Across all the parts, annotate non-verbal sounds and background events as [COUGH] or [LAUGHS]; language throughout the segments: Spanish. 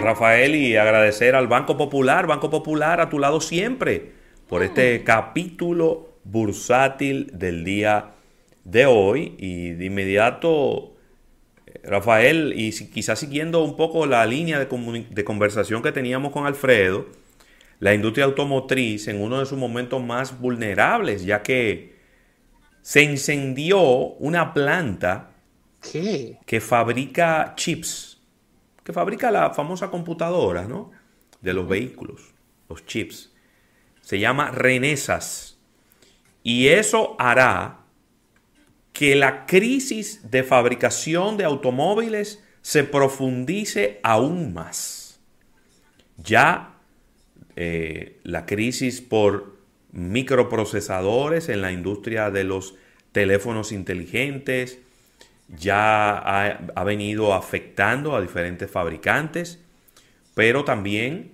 No, Rafael, y agradecer al Banco Popular, Banco Popular a tu lado siempre, por este capítulo bursátil del día de hoy. Y de inmediato, Rafael, y quizás siguiendo un poco la línea de, de conversación que teníamos con Alfredo, la industria automotriz en uno de sus momentos más vulnerables, ya que se incendió una planta que fabrica chips, que fabrica la famosa computadora, ¿no? De los vehículos, los chips. Se llama Renesas. Y eso hará que la crisis de fabricación de automóviles se profundice aún más. Ya eh, la crisis por microprocesadores en la industria de los teléfonos inteligentes, ya ha, venido afectando a diferentes fabricantes, pero también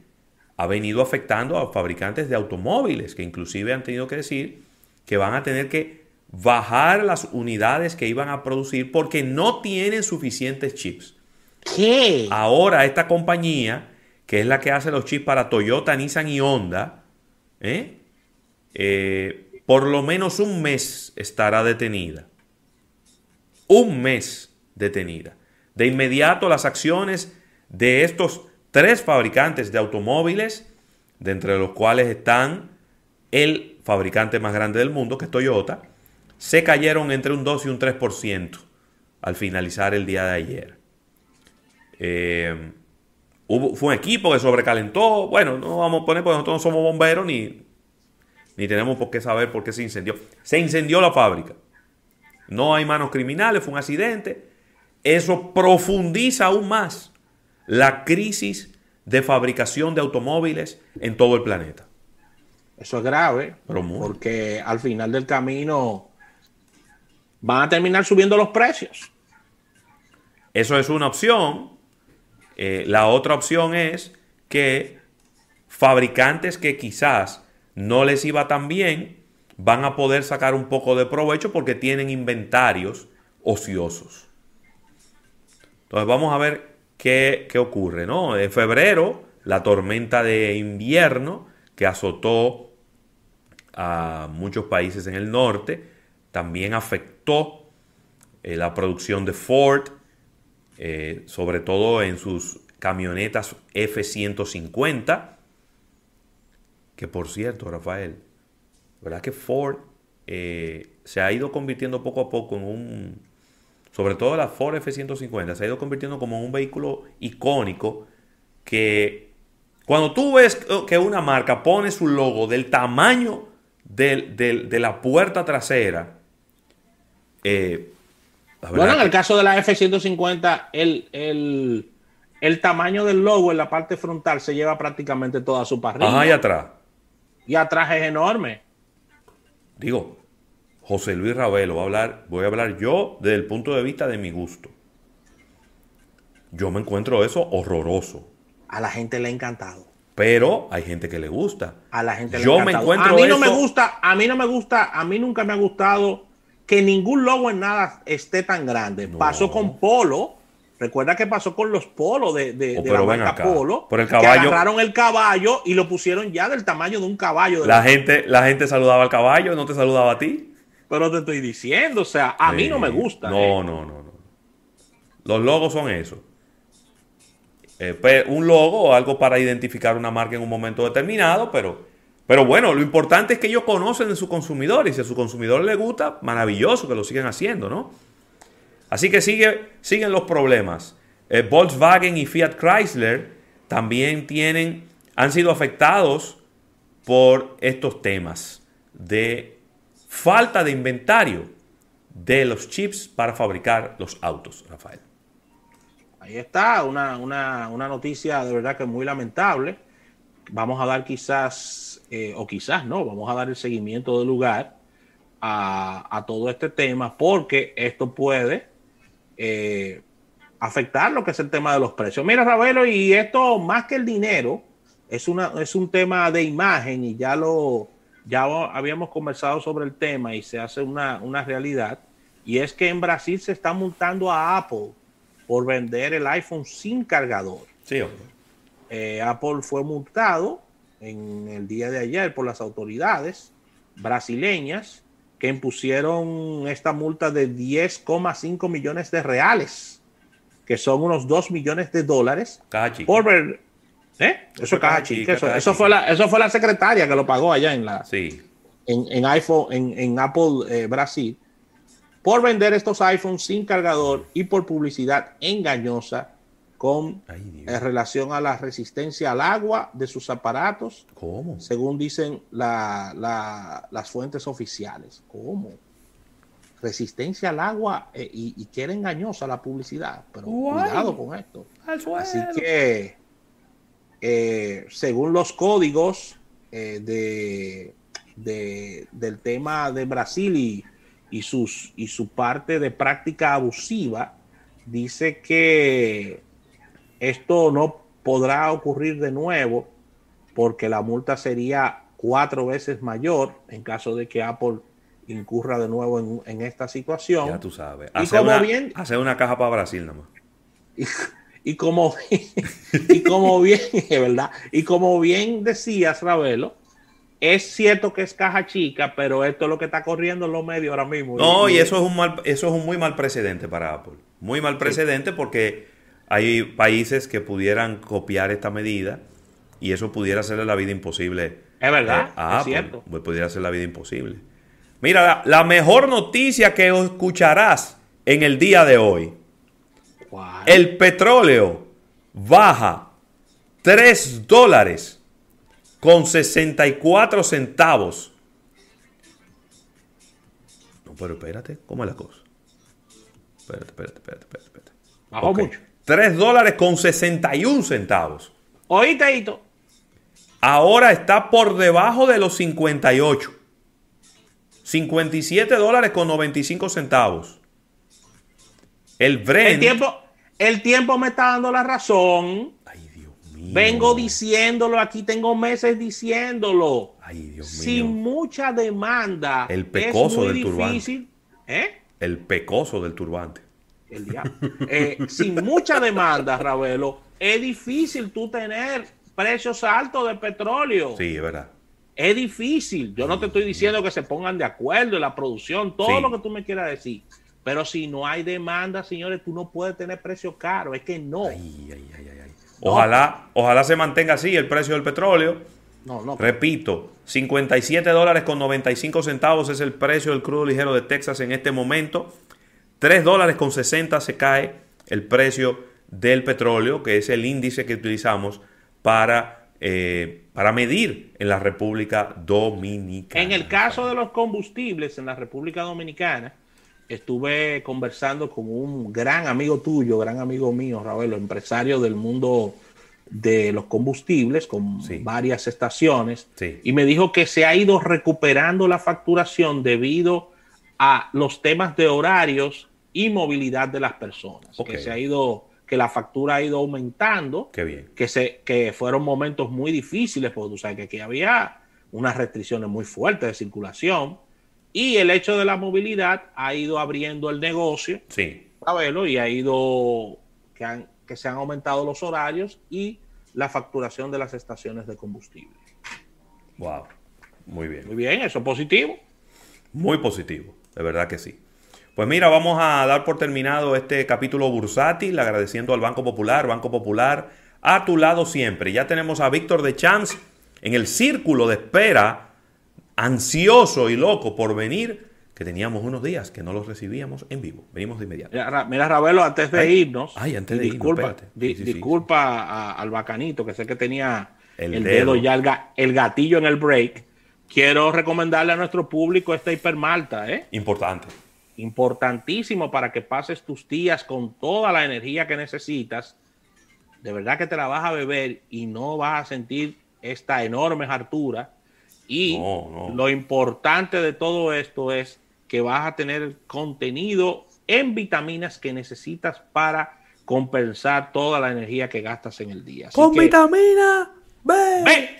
ha venido afectando a fabricantes de automóviles, que inclusive han tenido que decir que van a tener que bajar las unidades que iban a producir porque no tienen suficientes chips. ¿Qué? Ahora esta compañía, que es la que hace los chips para Toyota, Nissan y Honda, ¿eh? Eh, por lo menos un mes estará detenida. Un mes detenida. De inmediato las acciones de estos tres fabricantes de automóviles, de entre los cuales están el fabricante más grande del mundo, que es Toyota, se cayeron entre un 2 y un 3% al finalizar el día de ayer. Eh, fue un equipo que sobrecalentó. Bueno, no vamos a poner porque nosotros no somos bomberos ni ni tenemos por qué saber por qué se incendió. Se incendió la fábrica. No hay manos criminales, fue un accidente. Eso profundiza aún más la crisis de fabricación de automóviles en todo el planeta. Eso es grave, porque al final del camino van a terminar subiendo los precios. Eso es una opción. Eh, la otra opción es que fabricantes que quizás no les iba tan bien, van a poder sacar un poco de provecho porque tienen inventarios ociosos. Entonces vamos a ver qué, ocurre. ¿no? En febrero, la tormenta de invierno que azotó a muchos países en el norte, también afectó eh, la producción de Ford, eh, sobre todo en sus camionetas F-150 que por cierto, Rafael, ¿verdad que Ford eh, se ha ido convirtiendo poco a poco en un, sobre todo la Ford F-150, se ha ido convirtiendo como un vehículo icónico que cuando tú ves que una marca pone su logo del tamaño de la puerta trasera, eh, bueno, en el caso de la F-150, el, el, el, tamaño del logo en la parte frontal se lleva prácticamente toda su parrilla. Ajá, y atrás y atrás es enorme. Digo, José Luis Ravelo, voy a hablar, voy a hablar yo desde el punto de vista de mi gusto. Yo me encuentro eso horroroso. A la gente le ha encantado. Pero hay gente que le gusta. A la gente le yo me encuentro A mí no me gusta, a mí no me gusta, a mí nunca me ha gustado que ningún logo en nada esté tan grande. Pasó con Polo, Recuerda que pasó con los polos de, de, oh, la marca Polo. Por el caballo. Que agarraron el caballo y lo pusieron ya del tamaño de un caballo. la, gente, la gente saludaba al caballo, no te saludaba a ti. Pero te estoy diciendo, o sea, a mí no me gusta. No, ¿eh? no, no, no. Los logos son eso. Eh, pues, un logo o algo para identificar una marca en un momento determinado, pero, pero bueno, lo importante es que ellos conocen de sus consumidores y si a su consumidor le gusta, maravilloso que lo sigan haciendo, ¿no? Así que sigue, siguen los problemas. Eh, Volkswagen y Fiat Chrysler también tienen, han sido afectados por estos temas de falta de inventario de los chips para fabricar los autos, Rafael. Ahí está, una, noticia de verdad que muy lamentable. Vamos a dar quizás, eh, o quizás no, vamos a dar el seguimiento del lugar a, a todo este tema porque esto puede eh, afectar lo que es el tema de los precios. Mira, Ravelo, y esto más que el dinero, es, una, es un tema de imagen y ya lo ya habíamos conversado sobre el tema y se hace una, realidad. Y es que en Brasil se está multando a Apple por vender el iPhone sin cargador. Sí, eh, Apple fue multado en el día de ayer por las autoridades brasileñas que impusieron esta multa de 10,5 millones de reales, que son unos 2 millones de dólares. Por ver, ¿eh? Eso, es caja chica. Eso, fue la, eso fue la secretaria que lo pagó allá en la sí. en, iPhone, en, Apple eh, Brasil, por vender estos iPhones sin cargador y por publicidad engañosa con en relación a la resistencia al agua de sus aparatos. ¿Cómo? Según dicen las fuentes oficiales. ¿Cómo? Resistencia al agua eh, y, y, que era engañosa la publicidad. Pero cuidado con esto. Así que, eh, según los códigos eh, de, del tema de Brasil y, y, sus, y su parte de práctica abusiva, dice que esto no podrá ocurrir de nuevo porque la multa sería cuatro veces mayor en caso de que Apple incurra de nuevo en, esta situación. Ya tú sabes. Hacer una, bien, una caja para Brasil nomás. [LAUGHS] Y, como, y como bien, [LAUGHS] ¿verdad? Y como bien decías, Ravelo, es cierto que es caja chica, pero esto es lo que está corriendo en los medios ahora mismo. No, y, eso es un mal, eso es un muy mal precedente para Apple. Muy mal precedente porque hay países que pudieran copiar esta medida y eso pudiera hacerle la vida imposible. Es verdad, eh, es cierto. Pues pudiera hacer la vida imposible. Mira, la, mejor noticia que escucharás en el día de hoy. El petróleo baja 3 dólares con 64 centavos. No, pero espérate, ¿cómo es la cosa? Espérate, espérate, espérate, espérate. Bajó mucho. 3 dólares con 61 centavos. Oíste, Hito. Ahora está por debajo de los 58. 57 dólares con 95 centavos. El Brent. El tiempo, el tiempo me está dando la razón. Ay, Dios mío. Vengo diciéndolo, aquí tengo meses diciéndolo. Ay, Dios mío. Sin mucha demanda. El pecoso del turbante. ¿Eh? El pecoso del turbante el diablo. Eh, sin mucha demanda, Ravelo, es difícil tú tener precios altos de petróleo. Sí, es verdad. Es difícil. Yo no te estoy diciendo que se pongan de acuerdo en la producción, todo lo que tú me quieras decir. Pero si no hay demanda, señores, tú no puedes tener precios caros. Es que no. Ojalá, ojalá se mantenga así el precio del petróleo. No, no. Repito, 57 dólares con 95 centavos es el precio del crudo ligero de Texas en este momento. 3 dólares con 60 se cae el precio del petróleo, que es el índice que utilizamos para, eh, para medir en la República Dominicana. En el caso de los combustibles en la República Dominicana, estuve conversando con un gran amigo tuyo, gran amigo mío, Raúl, empresario del mundo de los combustibles con varias estaciones y me dijo que se ha ido recuperando la facturación debido a los temas de horarios y movilidad de las personas. Que se ha ido, que la factura ha ido aumentando. Qué bien. Que, se, que fueron momentos muy difíciles, porque tú sabes que aquí había unas restricciones muy fuertes de circulación. Y el hecho de la movilidad ha ido abriendo el negocio. Sí. verlo, y ha ido que, han, que se han aumentado los horarios y la facturación de las estaciones de combustible. Wow. Muy bien. Muy bien, eso es positivo. Muy positivo. De verdad que sí. Pues mira, vamos a dar por terminado este capítulo bursátil, agradeciendo al Banco Popular, Banco Popular, a tu lado siempre. Ya tenemos a Víctor de Chance en el círculo de espera, ansioso y loco por venir, que teníamos unos días que no los recibíamos en vivo. Venimos de inmediato. Mira, Ravelo, antes de irnos, ay, antes de disculpa, disculpa al bacanito, que sé que tenía el, dedo. ya, el gatillo en el break quiero recomendarle a nuestro público esta hipermalta, ¿eh? Importante. Importantísimo para que pases tus días con toda la energía que necesitas. De verdad que te la vas a beber y no vas a sentir esta enorme hartura. Y lo importante de todo esto es que vas a tener contenido en vitaminas que necesitas para compensar toda la energía que gastas en el día. Con vitamina B.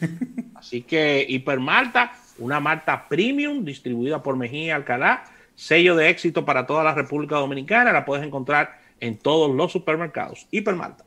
[LAUGHS] Así que Hipermalta, una malta premium distribuida por Mejía Alcalá, sello de éxito para toda la República Dominicana, la puedes encontrar en todos los supermercados. Hipermalta.